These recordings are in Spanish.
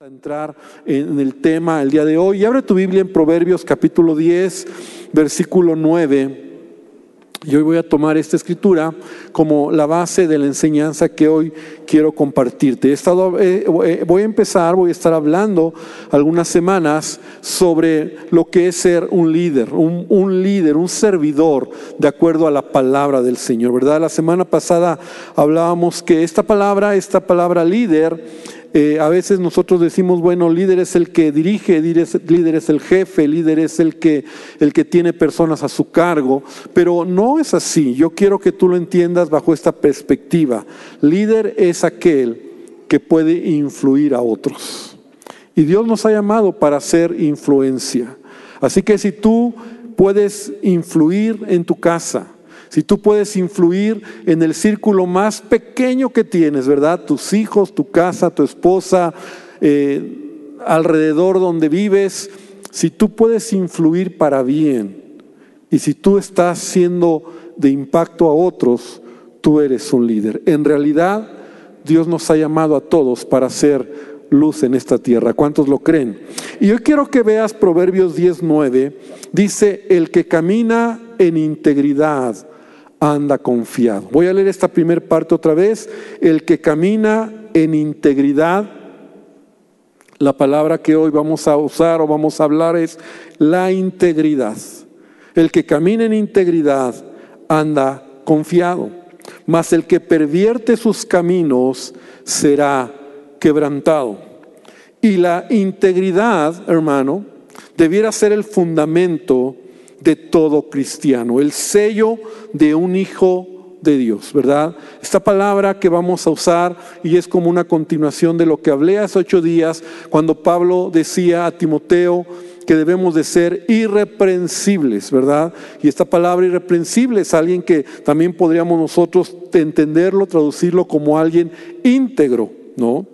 a entrar en el tema el día de hoy. Y abre tu Biblia en Proverbios capítulo 10, versículo 9. Y hoy voy a tomar esta escritura como la base de la enseñanza que hoy quiero compartirte. He estado, eh, eh, voy a empezar, voy a estar hablando algunas semanas sobre lo que es ser un líder, un, un líder, un servidor, de acuerdo a la palabra del Señor, ¿verdad? La semana pasada hablábamos que esta palabra, esta palabra líder, eh, a veces nosotros decimos, bueno, líder es el que dirige, líder es el jefe, líder es el que, el que tiene personas a su cargo, pero no es así. Yo quiero que tú lo entiendas bajo esta perspectiva. Líder es aquel que puede influir a otros. Y Dios nos ha llamado para hacer influencia. Así que si tú puedes influir en tu casa, si tú puedes influir en el círculo más pequeño que tienes, ¿verdad? Tus hijos, tu casa, tu esposa, eh, alrededor donde vives, si tú puedes influir para bien y si tú estás siendo de impacto a otros, tú eres un líder. En realidad, Dios nos ha llamado a todos para ser luz en esta tierra. ¿Cuántos lo creen? Y yo quiero que veas Proverbios 19. Dice, el que camina en integridad anda confiado. Voy a leer esta primera parte otra vez. El que camina en integridad, la palabra que hoy vamos a usar o vamos a hablar es la integridad. El que camina en integridad anda confiado, mas el que pervierte sus caminos será quebrantado. Y la integridad, hermano, debiera ser el fundamento de todo cristiano, el sello de un hijo de Dios, ¿verdad? Esta palabra que vamos a usar y es como una continuación de lo que hablé hace ocho días cuando Pablo decía a Timoteo que debemos de ser irreprensibles, ¿verdad? Y esta palabra irreprensible es alguien que también podríamos nosotros entenderlo, traducirlo como alguien íntegro, ¿no?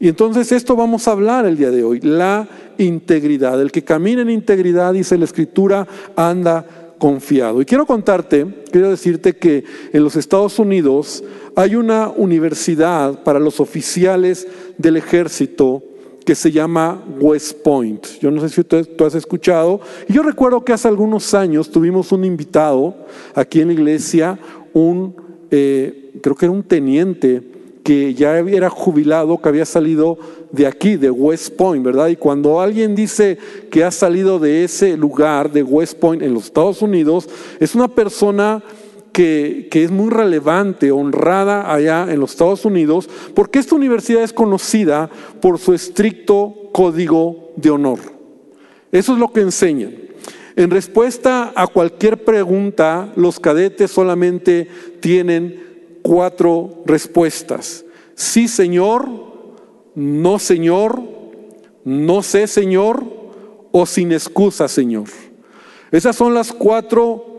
Y entonces esto vamos a hablar el día de hoy, la integridad. El que camina en integridad, dice la escritura, anda confiado. Y quiero contarte, quiero decirte que en los Estados Unidos hay una universidad para los oficiales del ejército que se llama West Point. Yo no sé si tú, has escuchado. Y yo recuerdo que hace algunos años tuvimos un invitado aquí en la iglesia, un, eh, creo que era un teniente que ya era jubilado, que había salido de aquí, de West Point, ¿verdad? Y cuando alguien dice que ha salido de ese lugar, de West Point, en los Estados Unidos, es una persona que, que, es muy relevante, honrada allá en los Estados Unidos, porque esta universidad es conocida por su estricto código de honor. Eso es lo que enseñan. En respuesta a cualquier pregunta, los cadetes solamente tienen cuatro respuestas. Sí, Señor, no, Señor, no sé, Señor, o sin excusa, Señor. Esas son las cuatro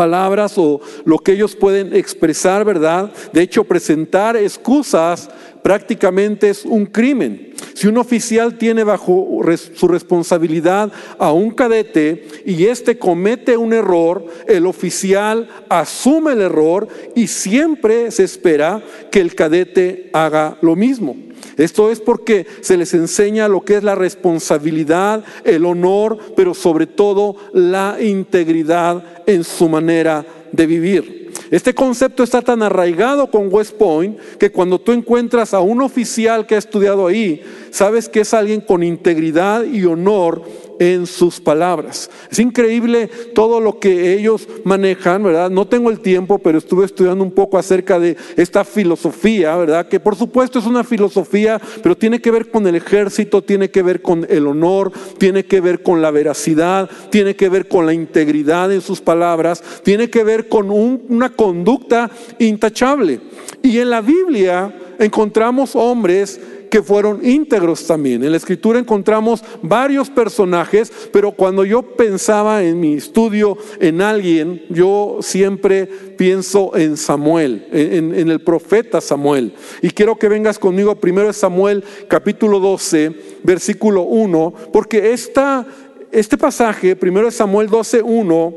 palabras o lo que ellos pueden expresar, ¿verdad? De hecho, presentar excusas prácticamente es un crimen. Si un oficial tiene bajo su responsabilidad a un cadete y éste comete un error, el oficial asume el error y siempre se espera que el cadete haga lo mismo. Esto es porque se les enseña lo que es la responsabilidad, el honor, pero sobre todo la integridad en su manera de vivir. Este concepto está tan arraigado con West Point que cuando tú encuentras a un oficial que ha estudiado ahí, sabes que es alguien con integridad y honor en sus palabras. Es increíble todo lo que ellos manejan, ¿verdad? No tengo el tiempo, pero estuve estudiando un poco acerca de esta filosofía, ¿verdad? Que por supuesto es una filosofía, pero tiene que ver con el ejército, tiene que ver con el honor, tiene que ver con la veracidad, tiene que ver con la integridad en sus palabras, tiene que ver con una conducta intachable. Y en la Biblia encontramos hombres que fueron íntegros también. En la escritura encontramos varios personajes, pero cuando yo pensaba en mi estudio en alguien, yo siempre pienso en Samuel, en, el profeta Samuel. Y quiero que vengas conmigo primero a Samuel capítulo 12, versículo 1, porque esta, este pasaje, primero es Samuel 12, 1,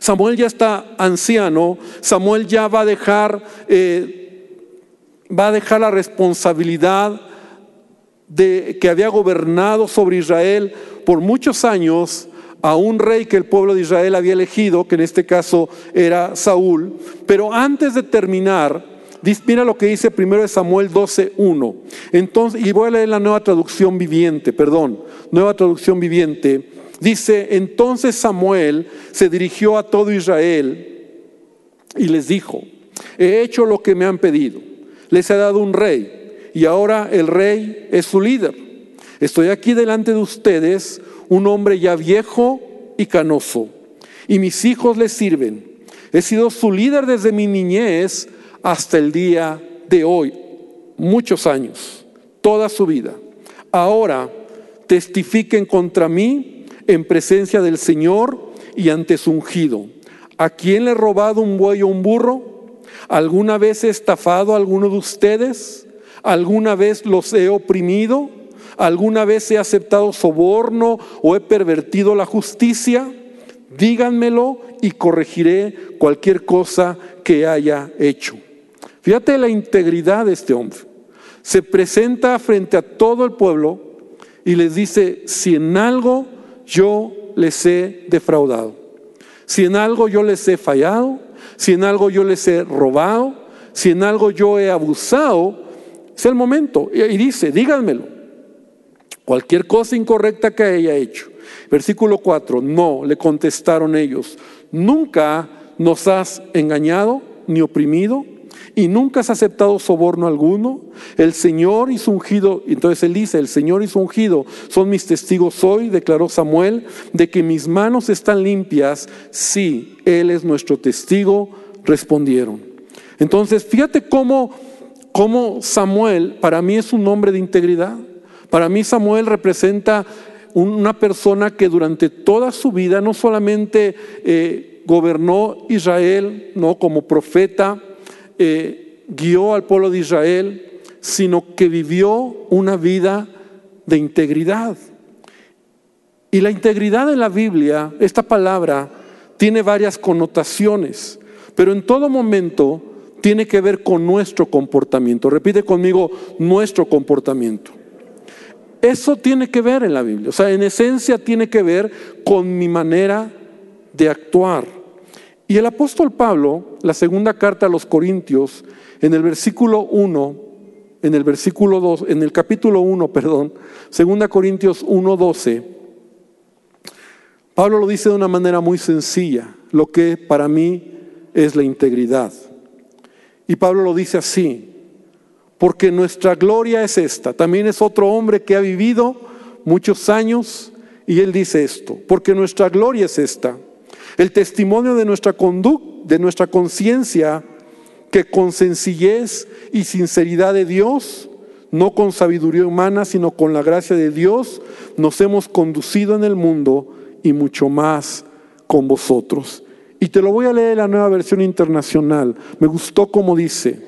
Samuel ya está anciano, Samuel ya va a dejar... Eh, va a dejar la responsabilidad de, que había gobernado sobre Israel por muchos años, a un rey que el pueblo de Israel había elegido, que en este caso era Saúl. Pero antes de terminar, mira lo que dice primero de Samuel 12.1. Entonces, y voy a leer la nueva traducción viviente, perdón, nueva traducción viviente. Dice, entonces Samuel se dirigió a todo Israel y les dijo, he hecho lo que me han pedido, les he dado un rey y ahora el rey es su líder. Estoy aquí delante de ustedes, un hombre ya viejo y canoso, y mis hijos le sirven. He sido su líder desde mi niñez hasta el día de hoy, muchos años, toda su vida. Ahora testifiquen contra mí en presencia del Señor y ante su ungido. ¿A quién le he robado un buey o un burro? ¿Alguna vez he estafado a alguno de ustedes? ¿Alguna vez los he oprimido? ¿Alguna vez he aceptado soborno o he pervertido la justicia? Díganmelo y corregiré cualquier cosa que haya hecho. Fíjate la integridad de este hombre. Se presenta frente a todo el pueblo y les dice, si en algo yo les he defraudado, si en algo yo les he fallado, si en algo yo les he robado, si en algo yo he abusado, es el momento. Y dice, díganmelo cualquier cosa incorrecta que haya hecho. Versículo 4, no, le contestaron ellos, nunca nos has engañado ni oprimido y nunca has aceptado soborno alguno. El Señor y su ungido, entonces él dice, el Señor y su ungido son mis testigos hoy, declaró Samuel, de que mis manos están limpias. Sí, Él es nuestro testigo, respondieron. Entonces, fíjate cómo, cómo Samuel para mí es un hombre de integridad. Para mí Samuel representa una persona que durante toda su vida no solamente eh, gobernó Israel no como profeta, eh, guió al pueblo de Israel, sino que vivió una vida de integridad. Y la integridad en la Biblia, esta palabra, tiene varias connotaciones, pero en todo momento tiene que ver con nuestro comportamiento. Repite conmigo, nuestro comportamiento. Eso tiene que ver en la Biblia, o sea, en esencia tiene que ver con mi manera de actuar. Y el apóstol Pablo, la segunda carta a los Corintios, en el versículo 1, en el versículo 2, en el capítulo 1, perdón, segunda Corintios 1, 12, Pablo lo dice de una manera muy sencilla, lo que para mí es la integridad. Y Pablo lo dice así, porque nuestra gloria es esta. También es otro hombre que ha vivido muchos años y él dice esto, porque nuestra gloria es esta. El testimonio de nuestra conducta, de nuestra conciencia, que con sencillez y sinceridad de Dios, no con sabiduría humana, sino con la gracia de Dios, nos hemos conducido en el mundo y mucho más con vosotros. Y te lo voy a leer en la nueva versión internacional. Me gustó como dice,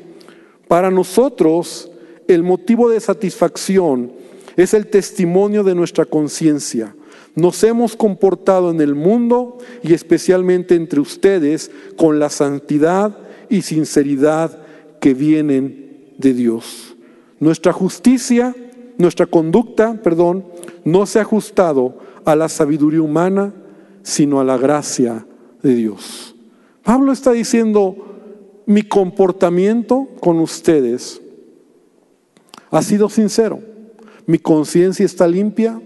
para nosotros, el motivo de satisfacción es el testimonio de nuestra conciencia. Nos hemos comportado en el mundo y especialmente entre ustedes con la santidad y sinceridad que vienen de Dios. Nuestra justicia, nuestra conducta, perdón, no se ha ajustado a la sabiduría humana, sino a la gracia de Dios. Pablo está diciendo, mi comportamiento con ustedes ha sido sincero. Mi conciencia está limpia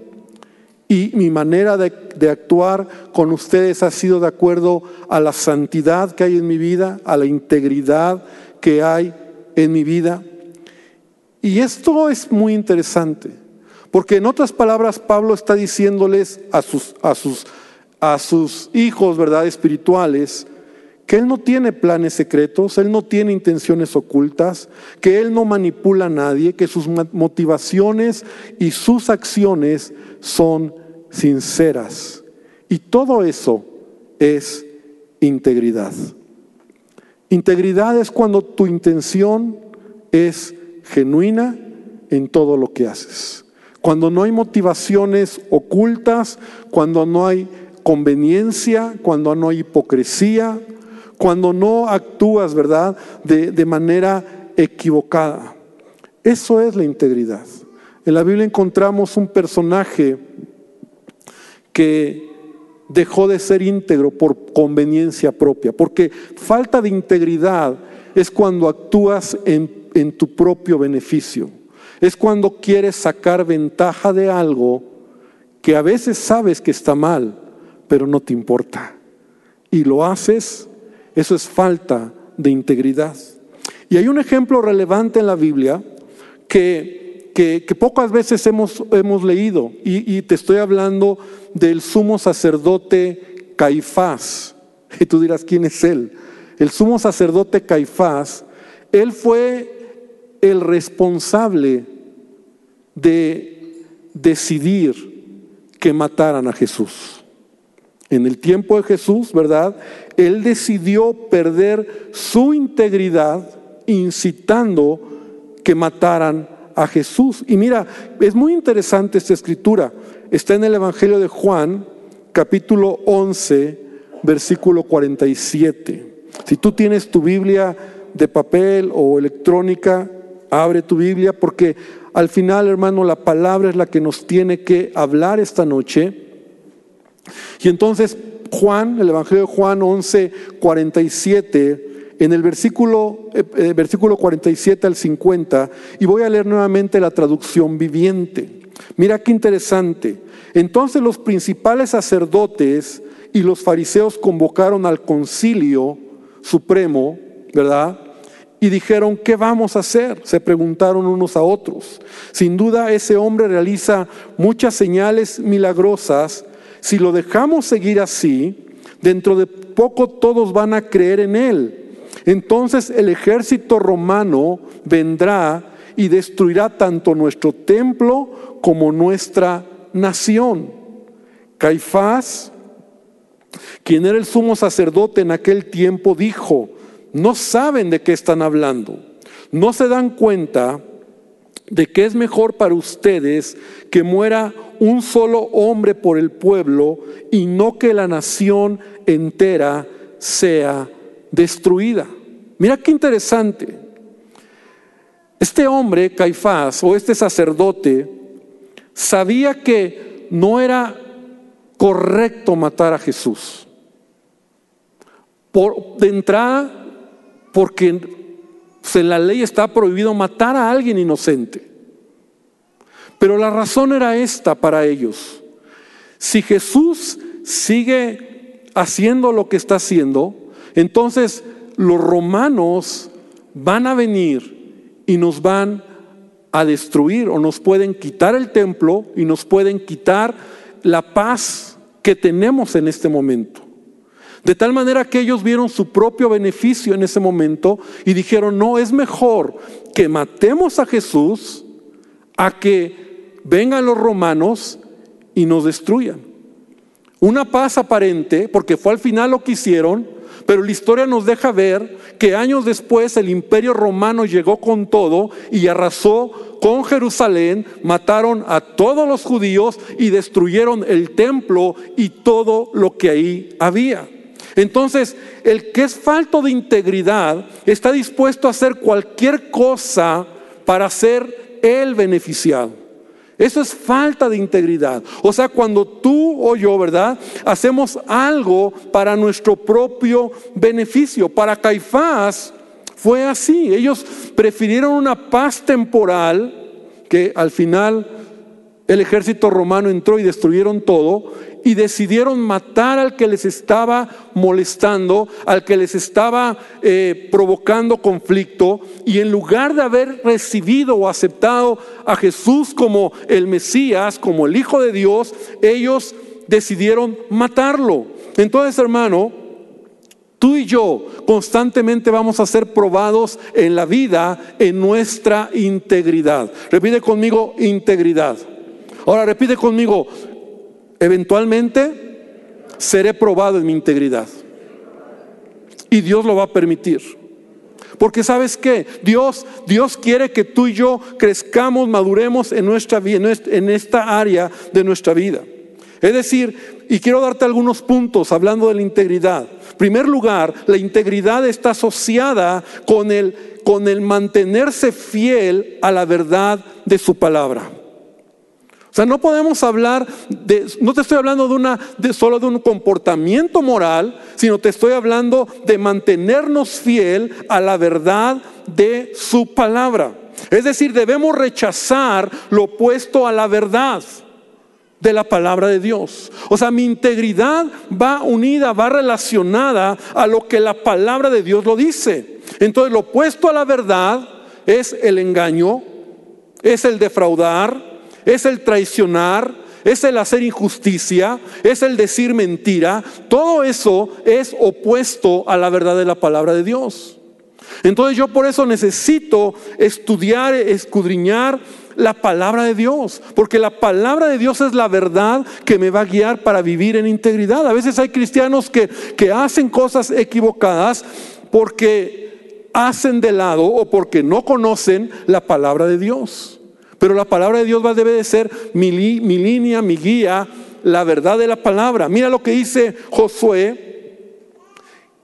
y mi manera de, actuar con ustedes ha sido de acuerdo a la santidad que hay en mi vida, a la integridad que hay en mi vida. Y esto es muy interesante, porque en otras palabras Pablo está diciéndoles a sus, a sus, a sus hijos, ¿verdad?, espirituales, que Él no tiene planes secretos, Él no tiene intenciones ocultas, que Él no manipula a nadie, que sus motivaciones y sus acciones son sinceras. Y todo eso es integridad. Integridad es cuando tu intención es genuina en todo lo que haces. Cuando no hay motivaciones ocultas, cuando no hay conveniencia, cuando no hay hipocresía, cuando no actúas, ¿verdad?, de, manera equivocada. Eso es la integridad. En la Biblia encontramos un personaje que dejó de ser íntegro por conveniencia propia, porque falta de integridad es cuando actúas en, tu propio beneficio, es cuando quieres sacar ventaja de algo que a veces sabes que está mal, pero no te importa. Y lo haces, eso es falta de integridad. Y hay un ejemplo relevante en la Biblia que, que, pocas veces hemos, hemos leído, y, y te estoy hablando del sumo sacerdote Caifás. Y tú dirás, ¿quién es él? El sumo sacerdote Caifás, él fue el responsable de decidir que mataran a Jesús. En el tiempo de Jesús, ¿verdad? Él decidió perder su integridad incitando que mataran a Jesús. Y mira, es muy interesante esta escritura. Está en el Evangelio de Juan, capítulo 11, versículo 47. Si tú tienes tu Biblia de papel o electrónica, abre tu Biblia porque al final, hermano, la palabra es la que nos tiene que hablar esta noche. Y entonces Juan, el Evangelio de Juan 11, 47, en el versículo, eh, eh, versículo 47 al 50, y voy a leer nuevamente la traducción viviente. Mira qué interesante. Entonces los principales sacerdotes y los fariseos convocaron al concilio supremo, ¿verdad? Y dijeron, ¿qué vamos a hacer? Se preguntaron unos a otros. Sin duda ese hombre realiza muchas señales milagrosas. Si lo dejamos seguir así, dentro de poco todos van a creer en él. Entonces el ejército romano vendrá y destruirá tanto nuestro templo como nuestra nación. Caifás, quien era el sumo sacerdote en aquel tiempo, dijo, no saben de qué están hablando, no se dan cuenta de que es mejor para ustedes que muera un solo hombre por el pueblo y no que la nación entera sea destruida. Mira qué interesante. Este hombre, Caifás, o este sacerdote, sabía que no era correcto matar a Jesús. Por, de entrada, porque en la ley está prohibido matar a alguien inocente. Pero la razón era esta para ellos. Si Jesús sigue haciendo lo que está haciendo, entonces los romanos van a venir y nos van a destruir o nos pueden quitar el templo y nos pueden quitar la paz que tenemos en este momento. De tal manera que ellos vieron su propio beneficio en ese momento y dijeron, no, es mejor que matemos a Jesús a que vengan los romanos y nos destruyan. Una paz aparente, porque fue al final lo que hicieron, pero la historia nos deja ver que años después el imperio romano llegó con todo y arrasó con Jerusalén, mataron a todos los judíos y destruyeron el templo y todo lo que ahí había. Entonces, el que es falto de integridad está dispuesto a hacer cualquier cosa para ser el beneficiado. Eso es falta de integridad. O sea, cuando tú o yo, ¿verdad? Hacemos algo para nuestro propio beneficio. Para Caifás fue así. Ellos prefirieron una paz temporal que al final el ejército romano entró y destruyeron todo y decidieron matar al que les estaba molestando, al que les estaba eh, provocando conflicto, y en lugar de haber recibido o aceptado a Jesús como el Mesías, como el Hijo de Dios, ellos decidieron matarlo. Entonces, hermano, tú y yo constantemente vamos a ser probados en la vida en nuestra integridad. Repite conmigo, integridad. Ahora repite conmigo, eventualmente seré probado en mi integridad. Y Dios lo va a permitir. Porque sabes qué, Dios, Dios quiere que tú y yo crezcamos, maduremos en nuestra en esta área de nuestra vida. Es decir, y quiero darte algunos puntos hablando de la integridad. En primer lugar, la integridad está asociada con el, con el mantenerse fiel a la verdad de su palabra. O sea, no podemos hablar de, no te estoy hablando de una, solo de un comportamiento moral, sino te estoy hablando de mantenernos fiel a la verdad de su palabra. Es decir, debemos rechazar lo opuesto a la verdad de la palabra de Dios. O sea, mi integridad va unida, va relacionada a lo que la palabra de Dios lo dice. Entonces, lo opuesto a la verdad es el engaño, es el defraudar, es el traicionar, es el hacer injusticia, es el decir mentira. Todo eso es opuesto a la verdad de la palabra de Dios. Entonces yo por eso necesito estudiar, escudriñar la palabra de Dios, porque la palabra de Dios es la verdad que me va a guiar para vivir en integridad. A veces hay cristianos que, que hacen cosas equivocadas porque hacen de lado o porque no conocen la palabra de Dios. Pero la palabra de Dios va, debe de ser mi, mi línea, mi guía, la verdad de la palabra. Mira lo que dice Josué,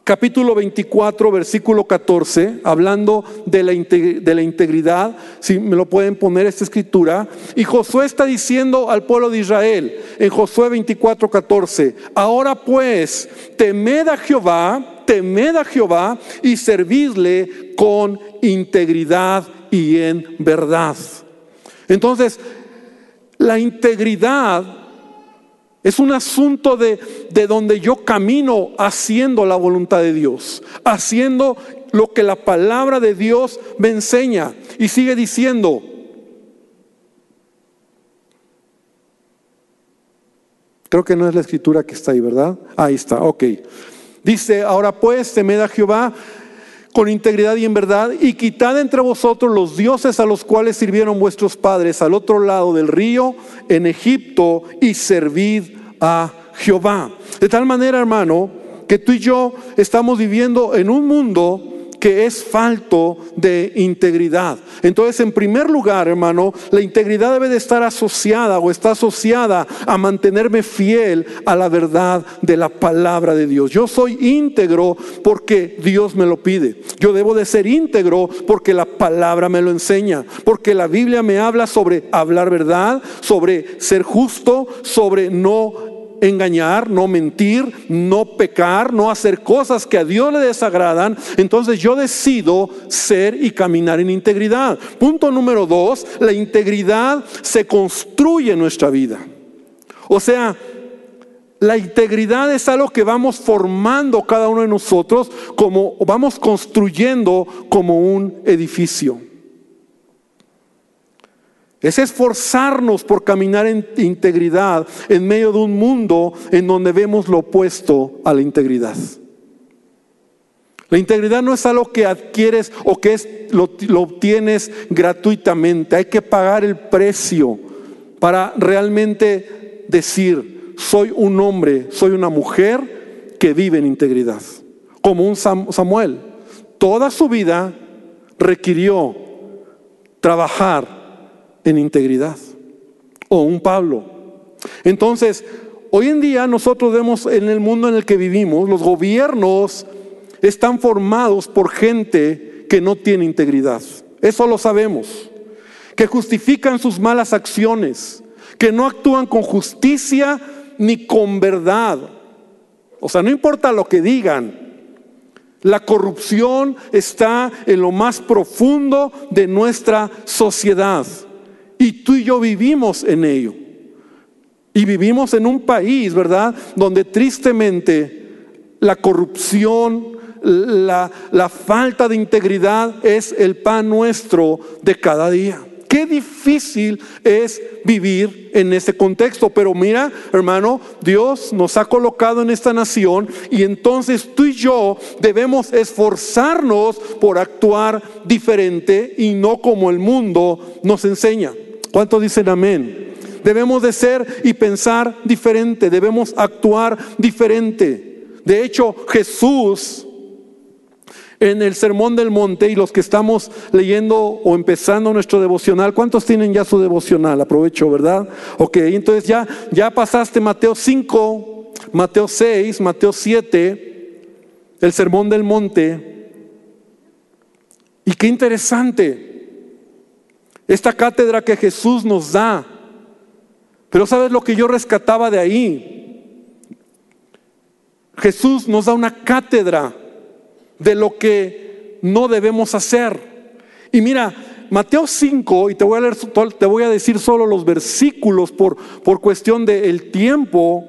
capítulo 24, versículo 14, hablando de la, de la, integridad, si me lo pueden poner esta escritura, y Josué está diciendo al pueblo de Israel en Josué 24, 14, ahora pues, temed a Jehová, temed a Jehová y servidle con integridad y en verdad. Entonces, la integridad es un asunto de, de, donde yo camino haciendo la voluntad de Dios, haciendo lo que la palabra de Dios me enseña. Y sigue diciendo, creo que no es la escritura que está ahí, ¿verdad? Ahí está, ok. Dice, ahora pues, temed a Jehová con integridad y en verdad, y quitad entre vosotros los dioses a los cuales sirvieron vuestros padres al otro lado del río, en Egipto, y servid a Jehová. De tal manera, hermano, que tú y yo estamos viviendo en un mundo que es falto de integridad. Entonces, en primer lugar, hermano, la integridad debe de estar asociada o está asociada a mantenerme fiel a la verdad de la palabra de Dios. Yo soy íntegro porque Dios me lo pide. Yo debo de ser íntegro porque la palabra me lo enseña, porque la Biblia me habla sobre hablar verdad, sobre ser justo, sobre no engañar, no mentir, no pecar, no hacer cosas que a Dios le desagradan, entonces yo decido ser y caminar en integridad. Punto número dos, la integridad se construye en nuestra vida. O sea, la integridad es algo que vamos formando cada uno de nosotros, como vamos construyendo como un edificio. Es esforzarnos por caminar en integridad en medio de un mundo en donde vemos lo opuesto a la integridad. La integridad no es algo que adquieres o que es, lo, lo obtienes gratuitamente. Hay que pagar el precio para realmente decir, soy un hombre, soy una mujer que vive en integridad. Como un Samuel. Toda su vida requirió trabajar en integridad. O un Pablo. Entonces, hoy en día nosotros vemos en el mundo en el que vivimos, los gobiernos están formados por gente que no tiene integridad. Eso lo sabemos. Que justifican sus malas acciones, que no actúan con justicia ni con verdad. O sea, no importa lo que digan, la corrupción está en lo más profundo de nuestra sociedad. Y tú y yo vivimos en ello. Y vivimos en un país, ¿verdad? Donde tristemente la corrupción, la, falta de integridad es el pan nuestro de cada día. Qué difícil es vivir en ese contexto. Pero mira, hermano, Dios nos ha colocado en esta nación y entonces tú y yo debemos esforzarnos por actuar diferente y no como el mundo nos enseña. ¿Cuántos dicen amén? Debemos de ser y pensar diferente, debemos actuar diferente. De hecho, Jesús en el Sermón del Monte y los que estamos leyendo o empezando nuestro devocional, ¿cuántos tienen ya su devocional? Aprovecho, ¿verdad? Ok, entonces ya, ya pasaste Mateo 5, Mateo 6, Mateo 7, el Sermón del Monte. Y qué interesante. Esta cátedra que Jesús nos da Pero ¿sabes lo que yo rescataba de ahí? Jesús nos da una cátedra de lo que no debemos hacer. Y mira, Mateo 5, y te voy a, leer, te voy a decir solo los versículos por, por cuestión del tiempo.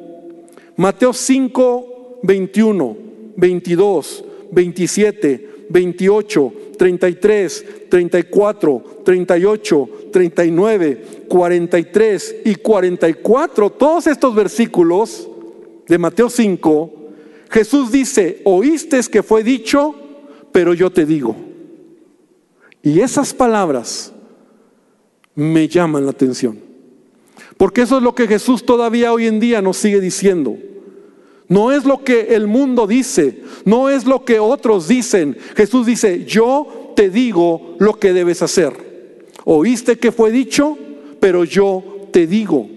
Mateo 5, 21, 22, 27, 28, 33, 34, 38, 39, 43 y 44, todos estos versículos de Mateo 5, Jesús dice, oíste que fue dicho, pero yo te digo. Y esas palabras me llaman la atención. Porque eso es lo que Jesús todavía hoy en día nos sigue diciendo. No es lo que el mundo dice, no es lo que otros dicen. Jesús dice, yo te digo lo que debes hacer. Oíste que fue dicho, pero yo te digo.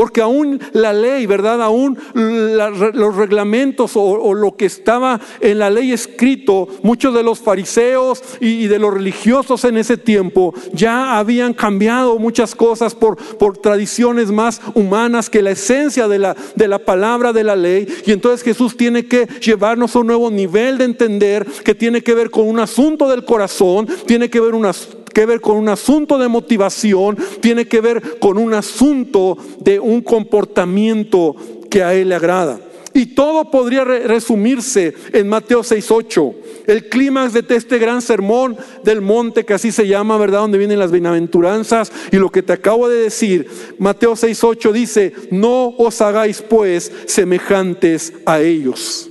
Porque aún la ley, ¿verdad? Aún los reglamentos o, lo que estaba en la ley escrito, muchos de los fariseos y, de los religiosos en ese tiempo ya habían cambiado muchas cosas por, por tradiciones más humanas que la esencia de la, de la palabra de la ley. Y entonces Jesús tiene que llevarnos a un nuevo nivel de entender que tiene que ver con un asunto del corazón, tiene que ver unas que ver con un asunto de motivación, tiene que ver con un asunto de un comportamiento que a Él le agrada. Y todo podría resumirse en Mateo 6.8. El clímax de este gran sermón del monte, que así se llama, ¿verdad? Donde vienen las bienaventuranzas. Y lo que te acabo de decir, Mateo 6.8 dice, no os hagáis pues semejantes a ellos.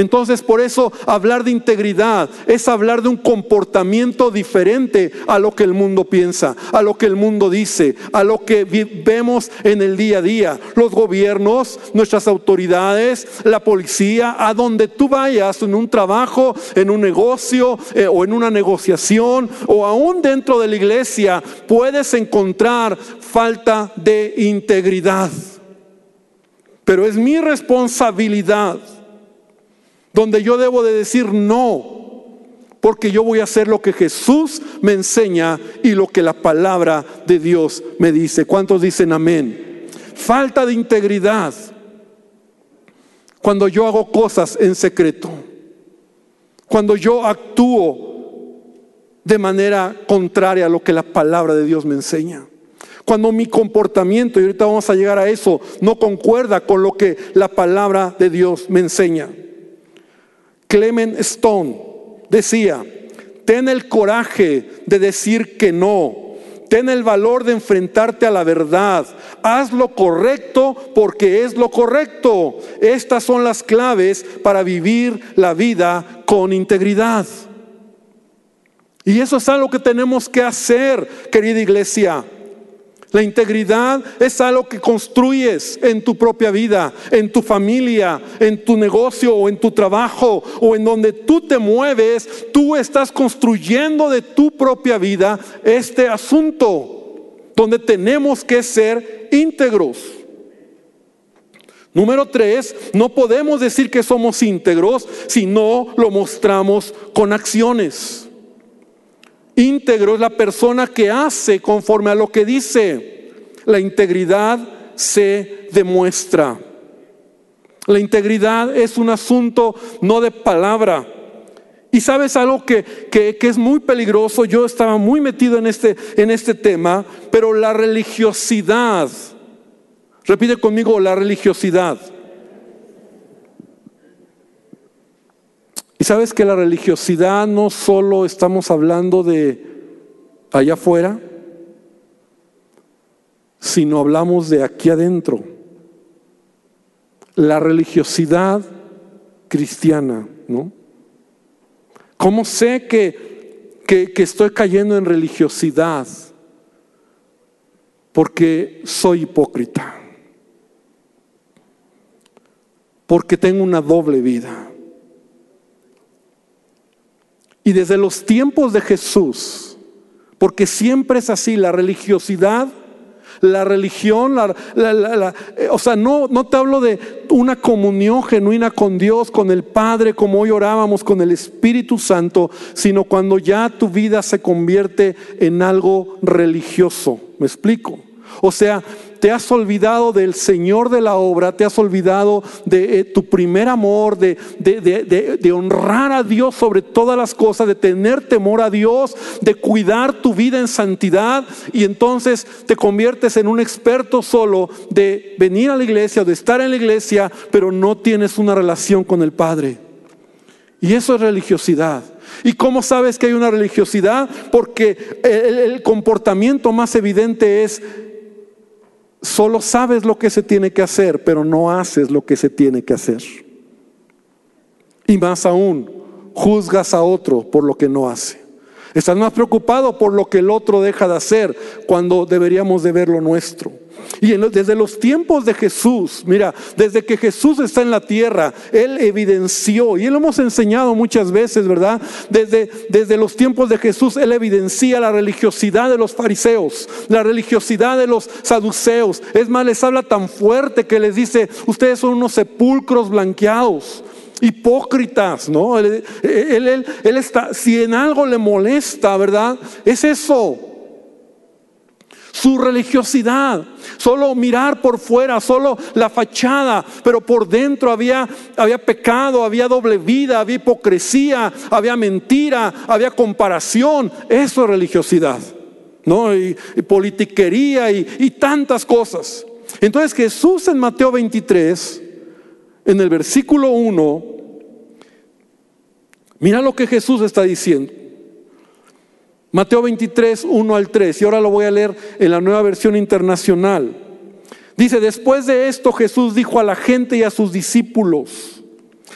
Entonces, por eso hablar de integridad es hablar de un comportamiento diferente a lo que el mundo piensa, a lo que el mundo dice, a lo que vemos en el día a día. Los gobiernos, nuestras autoridades, la policía, a donde tú vayas, en un trabajo, en un negocio eh, o en una negociación o aún dentro de la iglesia, puedes encontrar falta de integridad. Pero es mi responsabilidad donde yo debo de decir no, porque yo voy a hacer lo que Jesús me enseña y lo que la palabra de Dios me dice. ¿Cuántos dicen amén? Falta de integridad cuando yo hago cosas en secreto, cuando yo actúo de manera contraria a lo que la palabra de Dios me enseña. Cuando mi comportamiento, y ahorita vamos a llegar a eso, no concuerda con lo que la palabra de Dios me enseña. Clement Stone decía, ten el coraje de decir que no, ten el valor de enfrentarte a la verdad, haz lo correcto porque es lo correcto. Estas son las claves para vivir la vida con integridad. Y eso es algo que tenemos que hacer, querida iglesia. La integridad es algo que construyes en tu propia vida, en tu familia, en tu negocio o en tu trabajo o en donde tú te mueves. Tú estás construyendo de tu propia vida este asunto donde tenemos que ser íntegros. Número tres, no podemos decir que somos íntegros si no lo mostramos con acciones. Íntegro es la persona que hace conforme a lo que dice. La integridad se demuestra. La integridad es un asunto no de palabra. Y sabes algo que, que, es muy peligroso, yo estaba muy metido en este, en este tema, pero la religiosidad, repite conmigo, la religiosidad. Y sabes que la religiosidad no solo estamos hablando de allá afuera, sino hablamos de aquí adentro. La religiosidad cristiana, ¿no? ¿Cómo sé que, que, que estoy cayendo en religiosidad? Porque soy hipócrita. Porque tengo una doble vida. Y desde los tiempos de Jesús, porque siempre es así, la religiosidad, la religión, eh, o sea, no, no te hablo de una comunión genuina con Dios, con el Padre, como hoy orábamos, con el Espíritu Santo, sino cuando ya tu vida se convierte en algo religioso. ¿Me explico? O sea, te has olvidado del Señor de la obra, te has olvidado de eh, tu primer amor, de, de, honrar a Dios sobre todas las cosas, de tener temor a Dios, de cuidar tu vida en santidad y entonces te conviertes en un experto solo de venir a la iglesia o de estar en la iglesia, pero no tienes una relación con el Padre. Y eso es religiosidad. ¿Y cómo sabes que hay una religiosidad? Porque el comportamiento más evidente es Solo sabes lo que se tiene que hacer, pero no haces lo que se tiene que hacer. Y más aún, juzgas a otro por lo que no hace. Estás más preocupado por lo que el otro deja de hacer cuando deberíamos de ver lo nuestro. Y desde los tiempos de Jesús, mira, desde que Jesús está en la tierra, Él evidenció, y Él lo hemos enseñado muchas veces, ¿verdad? Desde, desde los tiempos de Jesús, Él evidencia la religiosidad de los fariseos, la religiosidad de los saduceos. Es más, les habla tan fuerte que les dice, ustedes son unos sepulcros blanqueados hipócritas, ¿no? Él, él, él, está, si en algo le molesta, ¿verdad? Es eso su religiosidad, solo mirar por fuera, solo la fachada, pero por dentro había, había pecado, había doble vida, había hipocresía, había mentira, había comparación. Eso es religiosidad, ¿no? Y, politiquería y, y tantas cosas. Entonces Jesús en Mateo 23, en el versículo 1, mira lo que Jesús está diciendo. Mateo 23, 1 al 3, y ahora lo voy a leer en la nueva versión internacional. Dice, después de esto Jesús dijo a la gente y a sus discípulos,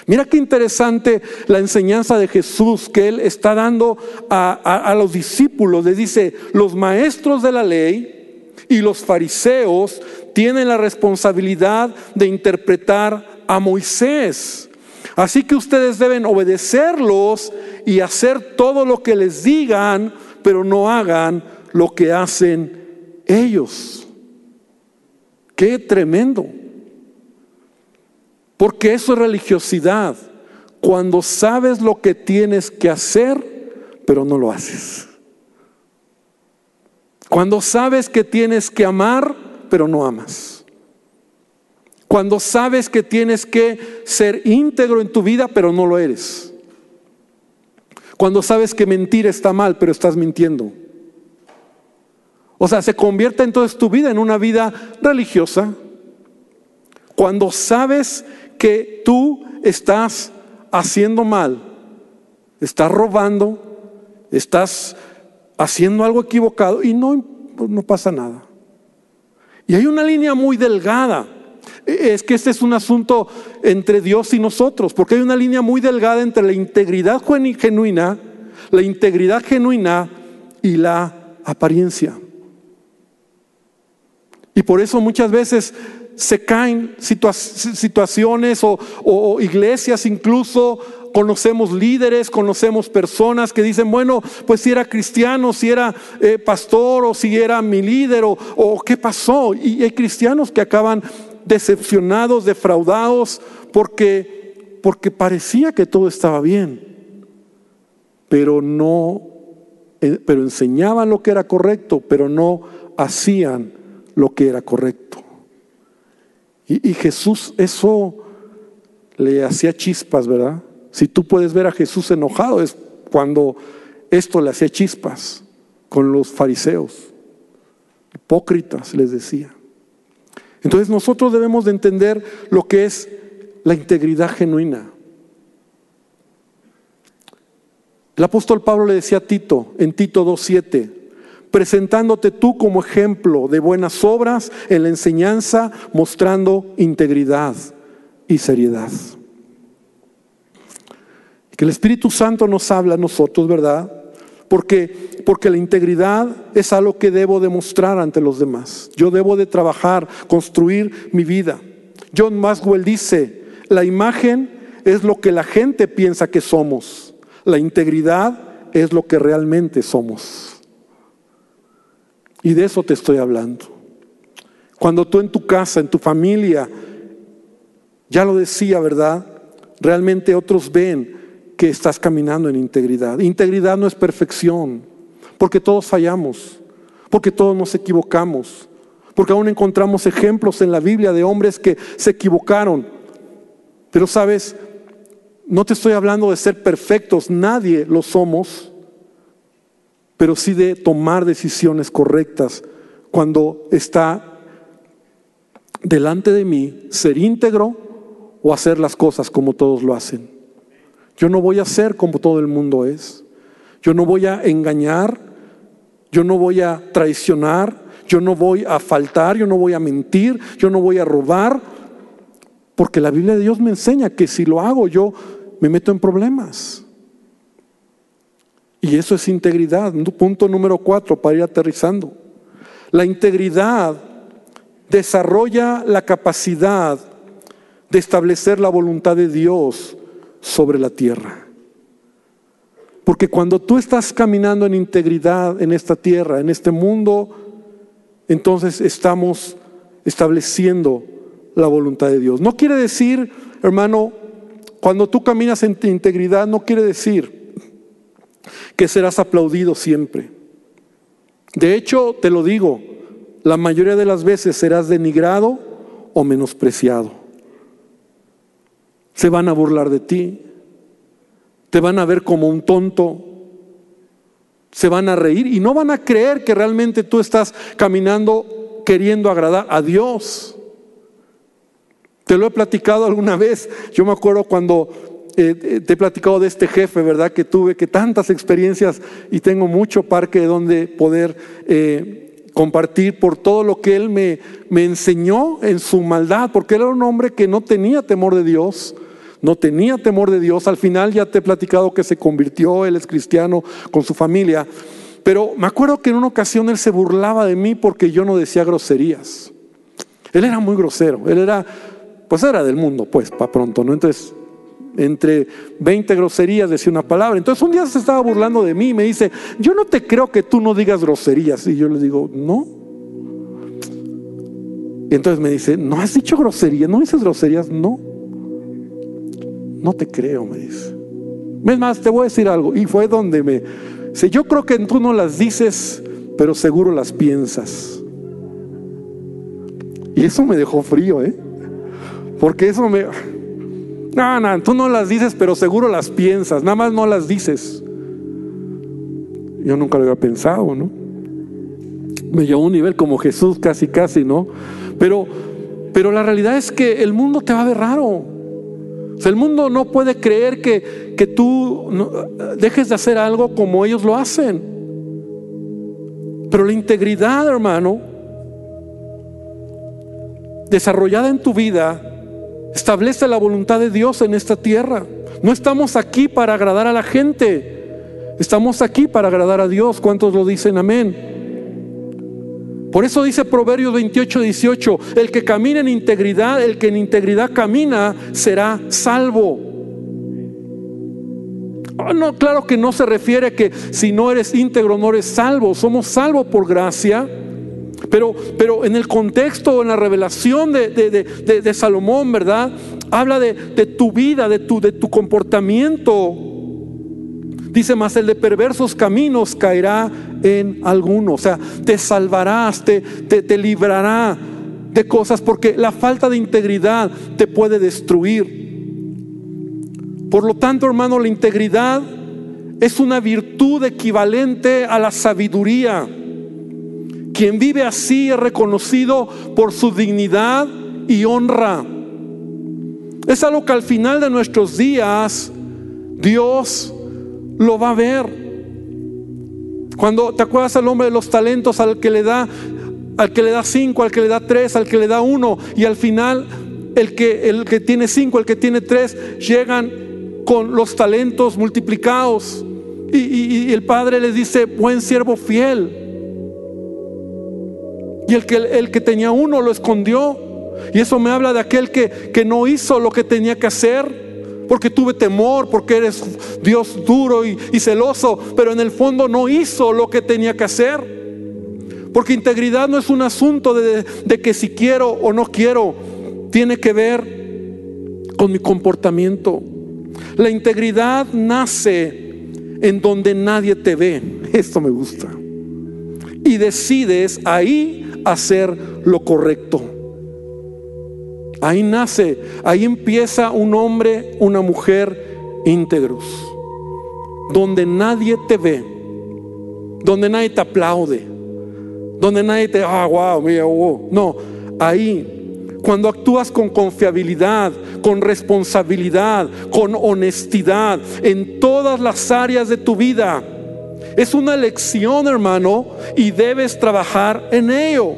mira qué interesante la enseñanza de Jesús que él está dando a, los discípulos. Les dice, los maestros de la ley y los fariseos tienen la responsabilidad de interpretar a Moisés. Así que ustedes deben obedecerlos y hacer todo lo que les digan pero no hagan lo que hacen ellos. Qué tremendo. Porque eso es religiosidad. Cuando sabes lo que tienes que hacer, pero no lo haces. Cuando sabes que tienes que amar, pero no amas. Cuando sabes que tienes que ser íntegro en tu vida, pero no lo eres. Cuando sabes que mentir está mal, pero estás mintiendo. O sea, se convierte entonces tu vida en una vida religiosa. Cuando sabes que tú estás haciendo mal, estás robando, estás haciendo algo equivocado y no, no pasa nada. Y hay una línea muy delgada es que este es un asunto entre Dios y nosotros, porque hay una línea muy delgada entre la integridad genuina, la integridad genuina y la apariencia. Y por eso muchas veces se caen situaciones o, iglesias incluso conocemos líderes, conocemos personas que dicen, bueno, pues si era cristiano, si era eh, pastor o si era mi líder o, o, qué pasó. Y hay cristianos que acaban decepcionados, defraudados, porque, porque parecía que todo estaba bien, pero no, eh, pero enseñaban lo que era correcto, pero no hacían lo que era correcto. Y, y Jesús eso le hacía chispas, ¿verdad? Si tú puedes ver a Jesús enojado es cuando esto le hacía chispas con los fariseos. Hipócritas, les decía. Entonces nosotros debemos de entender lo que es la integridad genuina. El apóstol Pablo le decía a Tito en Tito 2.7, presentándote tú como ejemplo de buenas obras en la enseñanza, mostrando integridad y seriedad. Que el Espíritu Santo nos habla a nosotros, ¿verdad? Porque, porque la integridad es algo que debo demostrar ante los demás. Yo debo de trabajar, construir mi vida. John Maxwell dice, la imagen es lo que la gente piensa que somos. La integridad es lo que realmente somos. Y de eso te estoy hablando. Cuando tú en tu casa, en tu familia, ya lo decía, ¿verdad? Realmente otros ven estás caminando en integridad. Integridad no es perfección, porque todos fallamos, porque todos nos equivocamos, Porque aún encontramos ejemplos en la Biblia de hombres que se equivocaron. Pero sabes, no te estoy hablando de ser perfectos, nadie lo somos, pero sí de tomar decisiones correctas cuando está delante de mí ser íntegro o hacer las cosas como todos lo hacen. Yo no voy a ser como todo el mundo es. Yo no voy a engañar, yo no voy a traicionar, yo no voy a faltar, yo no voy a mentir, yo no voy a robar, porque la Biblia de Dios me enseña que si lo hago yo me meto en problemas. Y eso es integridad. Punto número cuatro para ir aterrizando. La integridad desarrolla la capacidad de establecer la voluntad de Dios sobre la tierra. Porque cuando tú estás caminando en integridad en esta tierra, en este mundo, entonces estamos estableciendo la voluntad de Dios. No quiere decir, hermano, cuando tú caminas en integridad, no quiere decir que serás aplaudido siempre. De hecho, te lo digo, la mayoría de las veces serás denigrado o menospreciado. Se van a burlar de ti, te van a ver como un tonto, se van a reír y no van a creer que realmente tú estás caminando queriendo agradar a Dios. Te lo he platicado alguna vez. Yo me acuerdo cuando eh, te he platicado de este jefe, ¿verdad? Que tuve que tantas experiencias y tengo mucho parque donde poder eh, compartir por todo lo que él me, me enseñó en su maldad, porque él era un hombre que no tenía temor de Dios, no tenía temor de Dios. Al final ya te he platicado que se convirtió, él es cristiano con su familia. Pero me acuerdo que en una ocasión él se burlaba de mí porque yo no decía groserías. Él era muy grosero, él era, pues era del mundo, pues, para pronto, ¿no? Entonces entre 20 groserías decía una palabra. Entonces un día se estaba burlando de mí y me dice, yo no te creo que tú no digas groserías. Y yo le digo, no. Y entonces me dice, ¿no has dicho groserías? ¿No dices groserías? No. No te creo, me dice. Es más, te voy a decir algo. Y fue donde me... Dice, yo creo que tú no las dices, pero seguro las piensas. Y eso me dejó frío, ¿eh? Porque eso me... No, no, tú no las dices, pero seguro las piensas, nada más no las dices. Yo nunca lo había pensado, ¿no? Me llevó a un nivel como Jesús, casi, casi, ¿no? Pero, pero la realidad es que el mundo te va a ver raro. El mundo no puede creer que, que tú dejes de hacer algo como ellos lo hacen. Pero la integridad, hermano, desarrollada en tu vida, Establece la voluntad de Dios en esta tierra. No estamos aquí para agradar a la gente. Estamos aquí para agradar a Dios. ¿Cuántos lo dicen amén? Por eso dice Proverbios 28, 18, el que camina en integridad, el que en integridad camina, será salvo. Oh, no, claro que no se refiere a que si no eres íntegro no eres salvo. Somos salvos por gracia pero, pero en el contexto, en la revelación de, Salomón, ¿verdad? Habla de, tu vida, de tu, de tu comportamiento. Dice más, el de perversos caminos caerá en alguno. O sea, te salvarás, te, te, te librará de cosas porque la falta de integridad te puede destruir. Por lo tanto, hermano, la integridad es una virtud equivalente a la sabiduría. Quien vive así es reconocido por su dignidad y honra. Es algo que al final de nuestros días Dios lo va a ver. Cuando te acuerdas al hombre de los talentos, al que le da, al que le da cinco, al que le da tres, al que le da uno, y al final el que, el que tiene cinco, el que tiene tres, llegan con los talentos multiplicados. Y, y el padre les dice, buen siervo fiel y el que, el que tenía uno lo escondió. Y eso me habla de aquel que, que no hizo lo que tenía que hacer. Porque tuve temor, porque eres Dios duro y, celoso, pero en el fondo no hizo lo que tenía que hacer. Porque integridad no es un asunto de, que si quiero o no quiero, tiene que ver con mi comportamiento. La integridad nace en donde nadie te ve. Esto me gusta. Y decides ahí hacer lo correcto. Ahí nace, ahí empieza un hombre, una mujer íntegros, donde nadie te ve, donde nadie te aplaude, donde nadie te, ah, wow, mira, wow. No, ahí, cuando actúas con confiabilidad, con responsabilidad, con honestidad en todas las áreas de tu vida, es una lección, hermano, y debes trabajar en ello.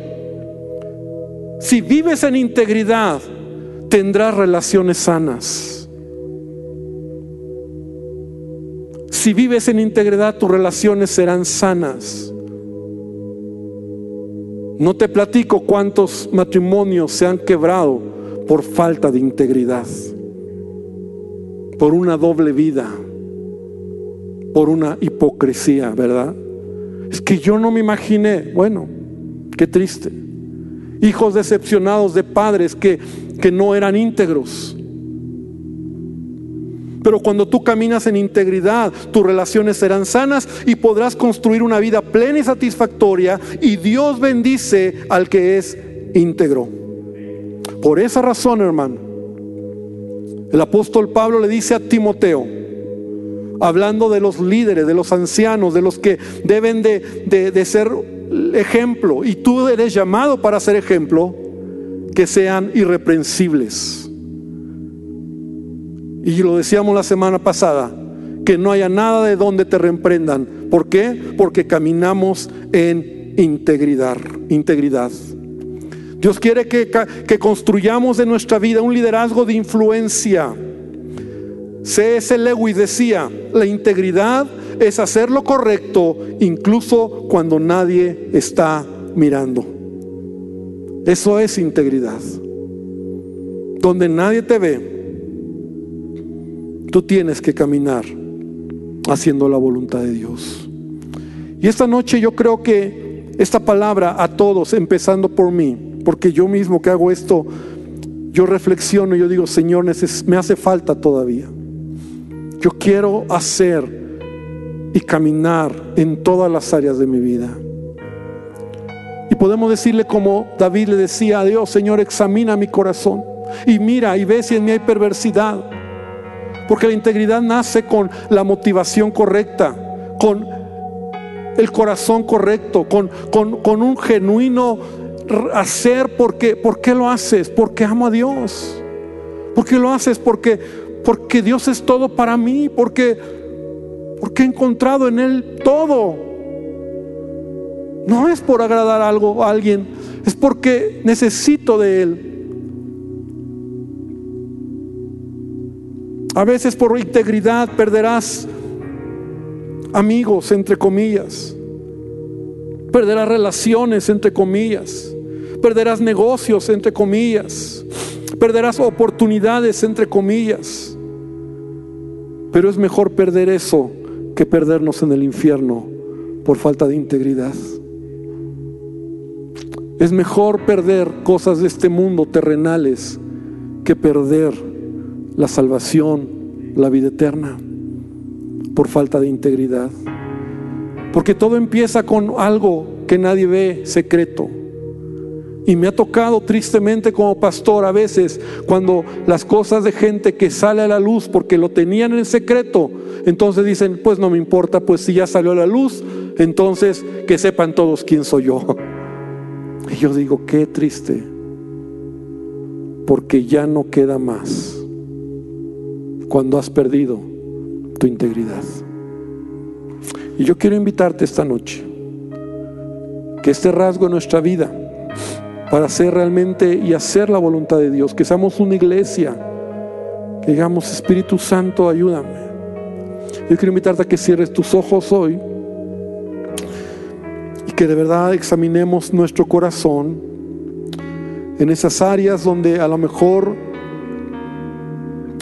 Si vives en integridad, tendrás relaciones sanas. Si vives en integridad, tus relaciones serán sanas. No te platico cuántos matrimonios se han quebrado por falta de integridad, por una doble vida, por una hipocresía, ¿verdad? Es que yo no me imaginé, bueno, qué triste. Hijos decepcionados de padres que, que no eran íntegros. Pero cuando tú caminas en integridad, tus relaciones serán sanas y podrás construir una vida plena y satisfactoria y Dios bendice al que es íntegro. Por esa razón, hermano, el apóstol Pablo le dice a Timoteo, hablando de los líderes, de los ancianos, de los que deben de, de ser ejemplo, y tú eres llamado para ser ejemplo, que sean irreprensibles. Y lo decíamos la semana pasada, que no haya nada de donde te reprendan. ¿Por qué? Porque caminamos en integridad. integridad. Dios quiere que, que construyamos en nuestra vida un liderazgo de influencia. C.S. Lewis decía, la integridad es hacer lo correcto incluso cuando nadie está mirando. Eso es integridad. Donde nadie te ve, Tú tienes que caminar haciendo la voluntad de Dios. Y esta noche yo creo que esta palabra a todos, empezando por mí, porque yo mismo que hago esto, yo reflexiono y yo digo, Señor, me hace falta todavía. Yo quiero hacer y caminar en todas las áreas de mi vida. Y podemos decirle como David le decía a Dios, Señor, examina mi corazón y mira y ve si en mí hay perversidad porque la integridad nace con la motivación correcta, con el corazón correcto, con, con, un genuino hacer. Porque, ¿Por qué lo haces? Porque amo a Dios. ¿Por qué lo haces? Porque, porque Dios es todo para mí. Porque, porque he encontrado en Él todo. No es por agradar algo a alguien, es porque necesito de Él. A veces por integridad perderás amigos, entre comillas. Perderás relaciones, entre comillas. Perderás negocios, entre comillas. Perderás oportunidades, entre comillas. Pero es mejor perder eso que perdernos en el infierno por falta de integridad. Es mejor perder cosas de este mundo terrenales que perder la salvación, la vida eterna, por falta de integridad. Porque todo empieza con algo que nadie ve, secreto. Y me ha tocado tristemente como pastor a veces cuando las cosas de gente que sale a la luz porque lo tenían en secreto, entonces dicen, pues no me importa, pues si ya salió a la luz, entonces que sepan todos quién soy yo. Y yo digo, qué triste, porque ya no queda más cuando has perdido tu integridad. Y yo quiero invitarte esta noche que este rasgo en nuestra vida para hacer realmente y hacer la voluntad de Dios, que seamos una iglesia, que digamos Espíritu Santo, ayúdame. Yo quiero invitarte a que cierres tus ojos hoy y que de verdad examinemos nuestro corazón en esas áreas donde a lo mejor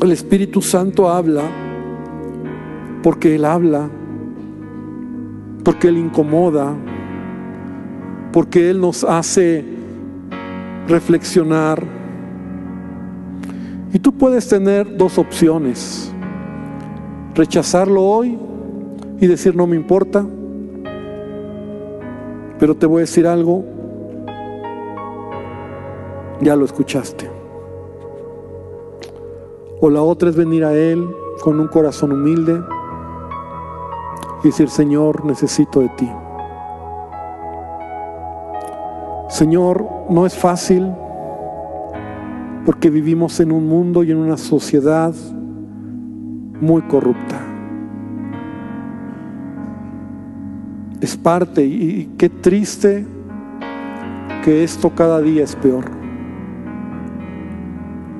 el Espíritu Santo habla porque Él habla, porque Él incomoda, porque Él nos hace reflexionar. Y tú puedes tener dos opciones. Rechazarlo hoy y decir no me importa. Pero te voy a decir algo. Ya lo escuchaste. O la otra es venir a Él con un corazón humilde y decir, Señor, necesito de ti. Señor, no es fácil porque vivimos en un mundo y en una sociedad muy corrupta. Es parte y qué triste que esto cada día es peor.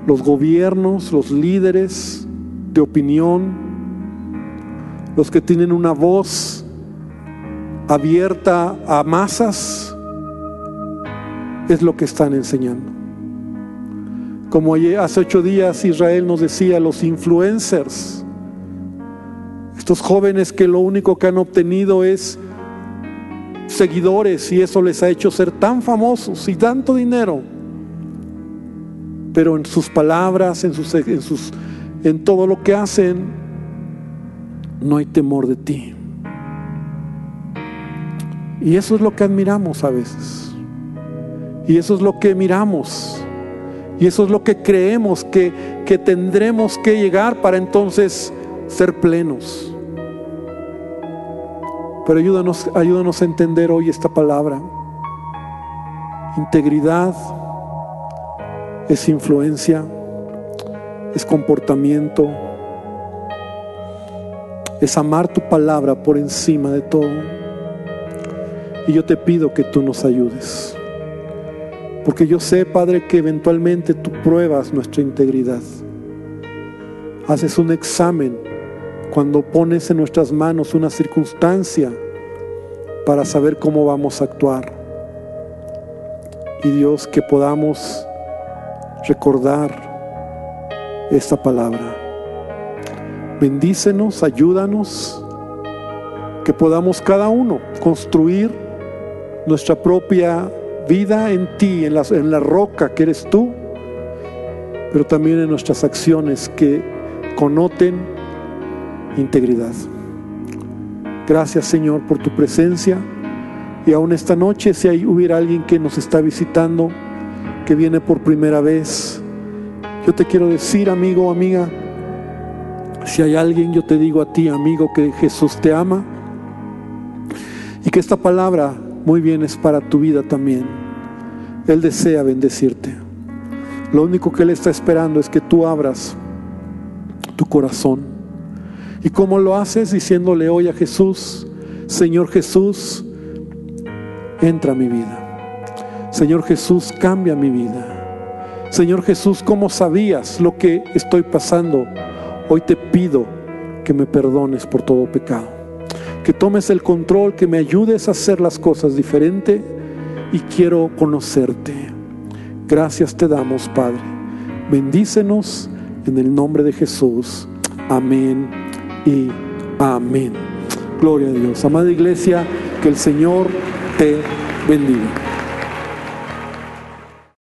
Los gobiernos, los líderes de opinión, los que tienen una voz abierta a masas, es lo que están enseñando. Como hace ocho días Israel nos decía, los influencers, estos jóvenes que lo único que han obtenido es seguidores y eso les ha hecho ser tan famosos y tanto dinero. Pero en sus palabras, en, sus, en, sus, en todo lo que hacen, no hay temor de ti. Y eso es lo que admiramos a veces. Y eso es lo que miramos. Y eso es lo que creemos que, que tendremos que llegar para entonces ser plenos. Pero ayúdanos, ayúdanos a entender hoy esta palabra. Integridad es influencia, es comportamiento, es amar tu palabra por encima de todo. Y yo te pido que tú nos ayudes. Porque yo sé, Padre, que eventualmente tú pruebas nuestra integridad. Haces un examen cuando pones en nuestras manos una circunstancia para saber cómo vamos a actuar. Y Dios, que podamos recordar esta palabra. Bendícenos, ayúdanos, que podamos cada uno construir nuestra propia vida en ti, en la, roca que eres tú, pero también en nuestras acciones que connoten integridad. Gracias Señor por tu presencia y aún esta noche si hay, hubiera alguien que nos está visitando, que viene por primera vez, yo te quiero decir amigo o amiga, si hay alguien, yo te digo a ti amigo que Jesús te ama y que esta palabra muy bien es para tu vida también. Él desea bendecirte. Lo único que Él está esperando es que tú abras tu corazón. ¿Y cómo lo haces? Diciéndole hoy a Jesús, Señor Jesús, entra a mi vida. Señor Jesús, cambia mi vida. Señor Jesús, ¿cómo sabías lo que estoy pasando? Hoy te pido que me perdones por todo pecado que tomes el control, que me ayudes a hacer las cosas diferente y quiero conocerte. Gracias te damos, Padre. Bendícenos en el nombre de Jesús. Amén y amén. Gloria a Dios. Amada iglesia, que el Señor te bendiga.